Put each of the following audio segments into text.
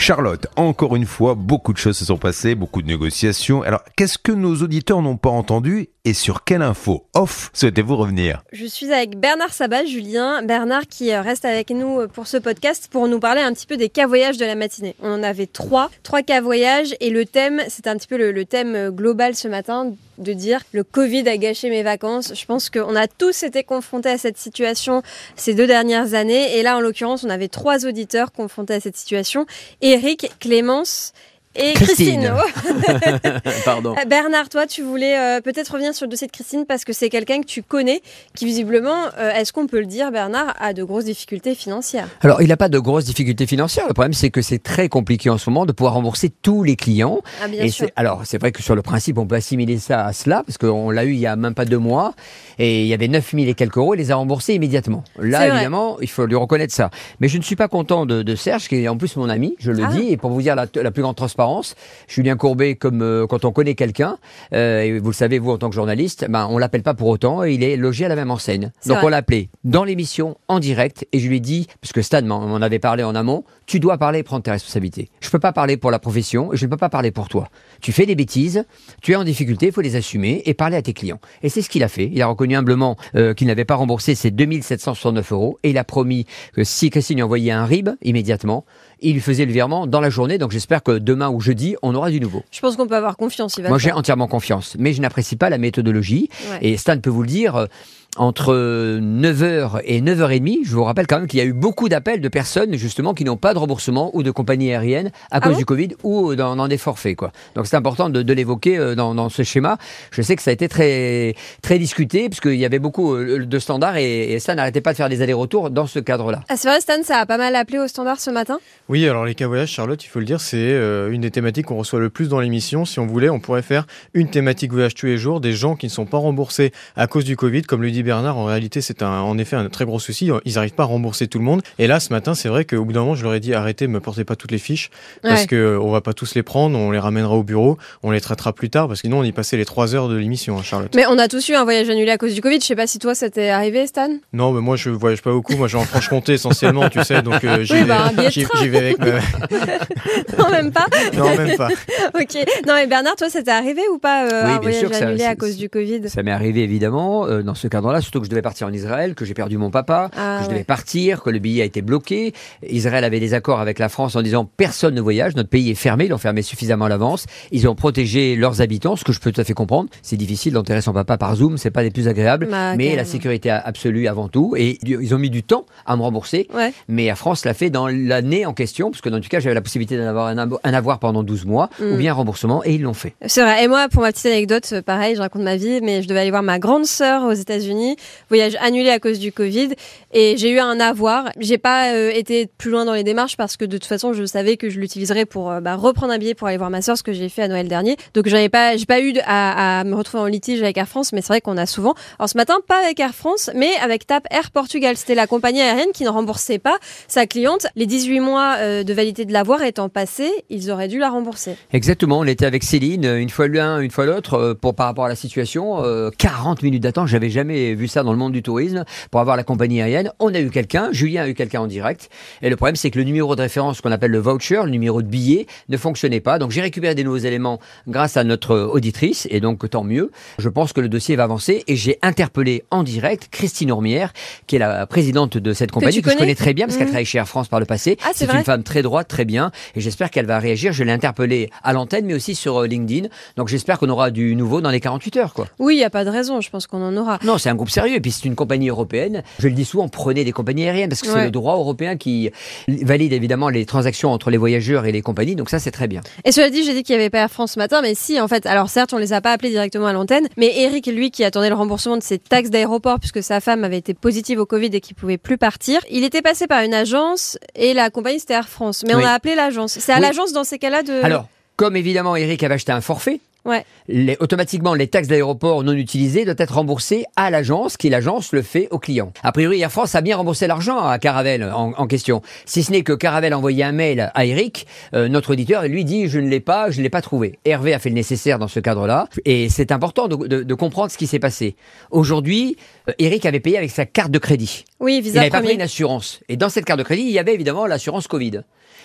Charlotte, encore une fois, beaucoup de choses se sont passées, beaucoup de négociations. Alors, qu'est-ce que nos auditeurs n'ont pas entendu et sur quelle info off souhaitez-vous revenir? Je suis avec Bernard Sabat, Julien. Bernard qui euh, reste avec nous euh, pour ce podcast pour nous parler un petit peu des cas voyages de la matinée. On en avait trois, trois cas voyages et le thème, c'est un petit peu le, le thème euh, global ce matin de dire le Covid a gâché mes vacances. Je pense qu'on a tous été confrontés à cette situation ces deux dernières années. Et là, en l'occurrence, on avait trois auditeurs confrontés à cette situation. Eric, Clémence et Christine. Pardon. Euh, Bernard, toi, tu voulais euh, peut-être revenir sur le dossier de Christine parce que c'est quelqu'un que tu connais qui, visiblement, euh, est-ce qu'on peut le dire, Bernard, a de grosses difficultés financières? Alors, il n'a pas de grosses difficultés financières. Le problème, c'est que c'est très compliqué en ce moment de pouvoir rembourser tous les clients. Ah, bien Et sûr. alors, c'est vrai que sur le principe, on peut assimiler ça à cela, parce qu'on l'a eu il y a même pas deux mois, et il y avait 9000 et quelques euros, il les a remboursés immédiatement. Là, évidemment, il faut lui reconnaître ça. Mais je ne suis pas content de, de Serge, qui est en plus mon ami, je le Ah. dis, et pour vous dire la, la plus grande transparence, Julien Courbet, comme euh, quand on connaît quelqu'un, euh, et vous le savez, vous, en tant que journaliste, ben, on l'appelle pas pour autant, et il est logé à la même enseigne. Donc, vrai. on l'a appelé dans l'émission, en direct, et je lui ai dit, parce que Stan m'en avait parlé en amont, tu dois parler et prendre tes responsabilités. Je peux pas parler pour la profession, et je ne peux pas parler pour toi. Tu fais des bêtises, tu es en difficulté, il faut les assumer et parler à tes clients. Et c'est ce qu'il a fait. Il a reconnu humblement euh, qu'il n'avait pas remboursé ses 2769 euros, et il a promis que si Christine lui envoyait un RIB immédiatement, il lui faisait le virement dans la journée. Donc j'espère que demain ou jeudi, on aura du nouveau. Je pense qu'on peut avoir confiance. Va Moi, j'ai entièrement confiance, mais je n'apprécie pas la méthodologie. Ouais. Et Stan peut vous le dire, euh, entre 9h et 9h30, je vous rappelle quand même qu'il y a eu beaucoup d'appels de personnes justement qui n'ont pas de remboursement ou de compagnie aérienne à cause bon du Covid ou dans, dans des forfaits. Quoi. Donc c'est important de, de l'évoquer euh, dans, dans ce schéma. Je sais que ça a été très, très discuté puisqu'il y avait beaucoup euh, de standards et, et Stan n'arrêtait pas de faire des allers-retours dans ce cadre-là. Ah, c'est vrai, Stan, ça a pas mal appelé au standard ce matin? Oui, alors les cas voyages, Charlotte, il faut le dire, c'est euh, une des thématiques qu'on reçoit le plus dans l'émission. Si on voulait, on pourrait faire une thématique voyage tous les jours, des gens qui ne sont pas remboursés à cause du Covid. Comme le dit Bernard, en réalité, c'est un, en effet un très gros souci. Ils n'arrivent pas à rembourser tout le monde. Et là, ce matin, c'est vrai qu'au bout d'un moment, je leur ai dit arrêtez, me portez pas toutes les fiches, parce Ouais. que on va pas tous les prendre, on les ramènera au bureau, on les traitera plus tard, parce que sinon, on y passait les trois heures de l'émission, hein, Charlotte. Mais on a tous eu un voyage annulé à cause du Covid. Je sais pas si toi, ça t'est arrivé, Stan Non, mais moi, je voyage pas beaucoup. Moi, je vais en Franche-Comté essentiellement, tu sais, donc euh, j'y Oui, vais, bah, j'y- vais avec ma... Non, même pas. Non, même pas. ok. Non, mais Bernard, toi, ça t'est arrivé ou pas euh, Oui, un voyage sûr que ça- annulé à cause du Covid? Ça m'est arrivé évidemment euh, dans ce cadre-là, surtout que je devais partir en Israël, que j'ai perdu mon papa, Ah, que je ouais. devais partir, que le billet a été bloqué. Israël avait des accords avec la France en disant personne ne voyage, notre pays est fermé, ils l'ont fermé suffisamment à l'avance. Ils ont protégé leurs habitants, ce que je peux tout à fait comprendre. C'est difficile d'enterrer son papa par Zoom, c'est pas des plus agréables, Bah, mais la sécurité absolue avant tout. Et ils ont mis du temps à me rembourser. Ouais. Mais Air France l'a fait dans l'année en question, parce que dans tout cas, j'avais la possibilité d'en avoir un, avoir pendant 12 mois, Mm. ou bien un remboursement, et ils l'ont fait. C'est vrai. Et moi, pour ma petite anecdote, pareil, je raconte ma vie, mais je devais aller voir ma grande sœur aux États-Unis. Voyage annulé à cause du Covid. Et j'ai eu un avoir. J'ai pas euh, été plus loin dans les démarches parce que de toute façon, je savais que je l'utiliserais pour euh, bah, reprendre un billet pour aller voir ma sœur, ce que j'ai fait à Noël dernier. Donc, j'en ai pas, j'ai pas eu à, me retrouver en litige avec Air France, mais c'est vrai qu'on a souvent. Alors, ce matin, pas avec Air France, mais avec TAP Air Portugal. C'était la compagnie aérienne qui ne remboursait pas sa cliente. Les 18 mois euh, de validité de l'avoir étant passés, ils auraient dû la rembourser. Exactement, on était avec Céline, une fois l'un, une fois l'autre, pour par rapport à la situation. euh, 40 minutes d'attente, j'avais jamais vu ça dans le monde du tourisme pour avoir la compagnie aérienne. On a eu quelqu'un, Julien a eu quelqu'un en direct. Et le problème, c'est que le numéro de référence qu'on appelle le voucher, le numéro de billet, ne fonctionnait pas. Donc j'ai récupéré des nouveaux éléments grâce à notre auditrice, et donc tant mieux. Je pense que le dossier va avancer et j'ai interpellé en direct Christine Ormière, qui est la présidente de cette compagnie tu que, je connais très bien parce qu'elle Mhm. travaille chez Air France par le passé. Ah, c'est une femme très droite, très bien, et j'espère qu'elle va réagir. Je l'ai interpellée à l'antenne, mais aussi sur euh, LinkedIn. Donc j'espère qu'on aura du nouveau dans les 48 heures, quoi. Oui, il n'y a pas de raison. Je pense qu'on en aura. Non, c'est un groupe sérieux, et puis c'est une compagnie européenne. Je le dis souvent, prenez des compagnies aériennes, parce que Ouais. c'est le droit européen qui valide évidemment les transactions entre les voyageurs et les compagnies. Donc ça, c'est très bien. Et cela dit, j'ai dit qu'il n'y avait pas Air France ce matin, mais si, en fait, alors certes, on les a pas appelés directement à l'antenne, mais Eric, lui, qui attendait le remboursement de ses taxes d'aéroport puisque sa femme avait été positive au Covid et qu'il pouvait plus partir, il était passé par une agence et la compagnie c'était Air France. Mais on a appelé l'agence. C'est à Oui. l'agence dans ces cas-là de. Alors, comme évidemment Eric avait acheté un forfait, Ouais. Les- automatiquement, les taxes d'aéroport non utilisées doivent être remboursées à l'agence, qui l'agence le fait au client. A priori, Air France a bien remboursé l'argent à Caravelle en, en question. Si ce n'est que Caravelle a envoyé un mail à Eric, euh, notre auditeur, et lui dit je ne l'ai pas, je ne l'ai pas trouvé. Hervé a fait le nécessaire dans ce cadre-là, et c'est important de, de- de comprendre ce qui s'est passé. Aujourd'hui, euh, Eric avait payé avec sa carte de crédit. Oui, Il Visa n'avait pas pris une assurance. Et dans cette carte de crédit, il y avait évidemment l'assurance Covid.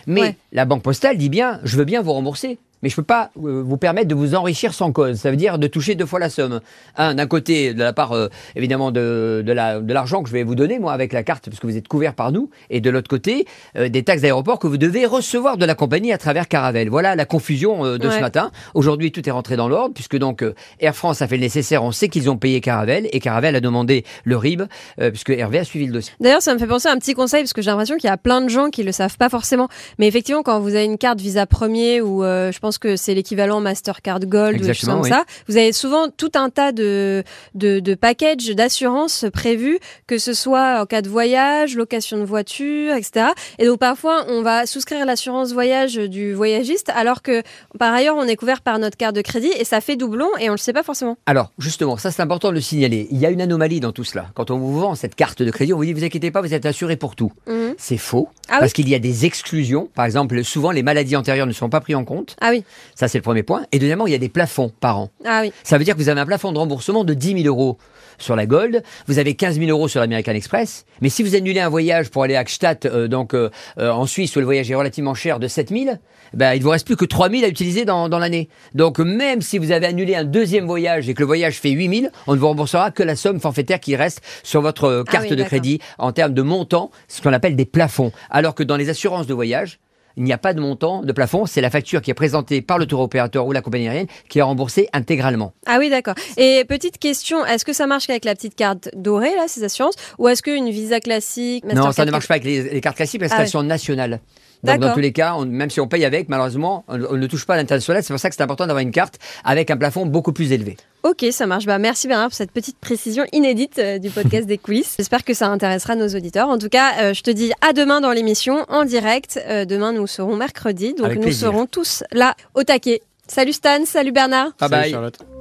Mais Ouais. la banque postale dit bien, je veux bien vous rembourser. Mais je peux pas euh, vous permettre de vous enrichir sans cause. Ça veut dire de toucher deux fois la somme. Un, d'un côté, de la part euh, évidemment de, de la- de l'argent que je vais vous donner, moi, avec la carte, parce que vous êtes couvert par nous. Et de l'autre côté, euh, des taxes d'aéroport que vous devez recevoir de la compagnie à travers Caravelle. Voilà la confusion euh, de ce matin. Aujourd'hui, tout est rentré dans l'ordre, puisque donc Air France a fait le nécessaire. On sait qu'ils ont payé Caravelle. Et Caravelle a demandé le RIB, puisque Hervé a suivi le dossier. D'ailleurs, ça me fait penser à un petit conseil parce que j'ai l'impression qu'il y a plein de gens qui le savent pas forcément. Mais effectivement, quand vous avez une carte Visa Premier ou je pense que c'est l'équivalent Mastercard Gold ou Exactement, comme oui. ça, vous avez souvent tout un tas de de, de packages d'assurance prévus, que ce soit en cas de voyage, location de voiture, etc. Et donc parfois, on va souscrire l'assurance voyage du voyagiste alors que par ailleurs, on est couvert par notre carte de crédit et ça fait doublon et on le sait pas forcément. Alors, justement, ça c'est important de le signaler. Il y a une anomalie dans tout cela. Quand on vous vend cette carte de crédit, on vous dit, vous inquiétez pas, vous êtes assuré pour tout. Mhm. C'est faux. Ah oui parce qu'il y a des exclusions. Par exemple, souvent les maladies antérieures ne sont pas prises en compte. Ah oui, Ça, c'est le premier point. Et deuxièmement, il y a des plafonds par an. ah oui. Ça veut dire que vous avez un plafond de remboursement de 10 000 euros sur la Gold, vous avez 15 000 euros sur l'American Express, mais si vous annulez un voyage pour aller à Gstaad, euh, donc euh, euh, en Suisse, où le voyage est relativement cher, de 7 000, ben, il vous reste plus que 3 000 à utiliser dans, dans l'année. Donc même si vous avez annulé un deuxième voyage et que le voyage fait 8 000, on ne vous remboursera que la somme forfaitaire qui reste sur votre Ah carte oui, de crédit en termes de montant, ce qu'on appelle des plafonds. Alors que dans les assurances de voyage, il n'y a pas de montant de plafond, c'est la facture qui est présentée par le tour opérateur ou la compagnie aérienne qui est remboursée intégralement. Ah oui, d'accord. Et petite question, est-ce que ça marche qu'avec la petite carte dorée, là, ces assurances Ou est-ce qu'une Visa classique Non, ça ne marche pas avec les, les cartes classiques parce Ah qu'elles oui. sont nationales. Donc dans tous les cas, on- même si on paye avec, malheureusement, on, on ne touche pas à l'international. C'est pour ça que c'est important d'avoir une carte avec un plafond beaucoup plus élevé. Ok, ça marche. Bah, merci Bernard pour cette petite précision inédite euh, du podcast des coulisses. J'espère que ça intéressera nos auditeurs. En tout cas, euh, je te dis à demain dans l'émission, en direct. Euh, demain, nous serons mercredi, donc Avec nous plaisir. serons tous là au taquet. Salut Stan, salut Bernard. Bye Salut bye. Charlotte.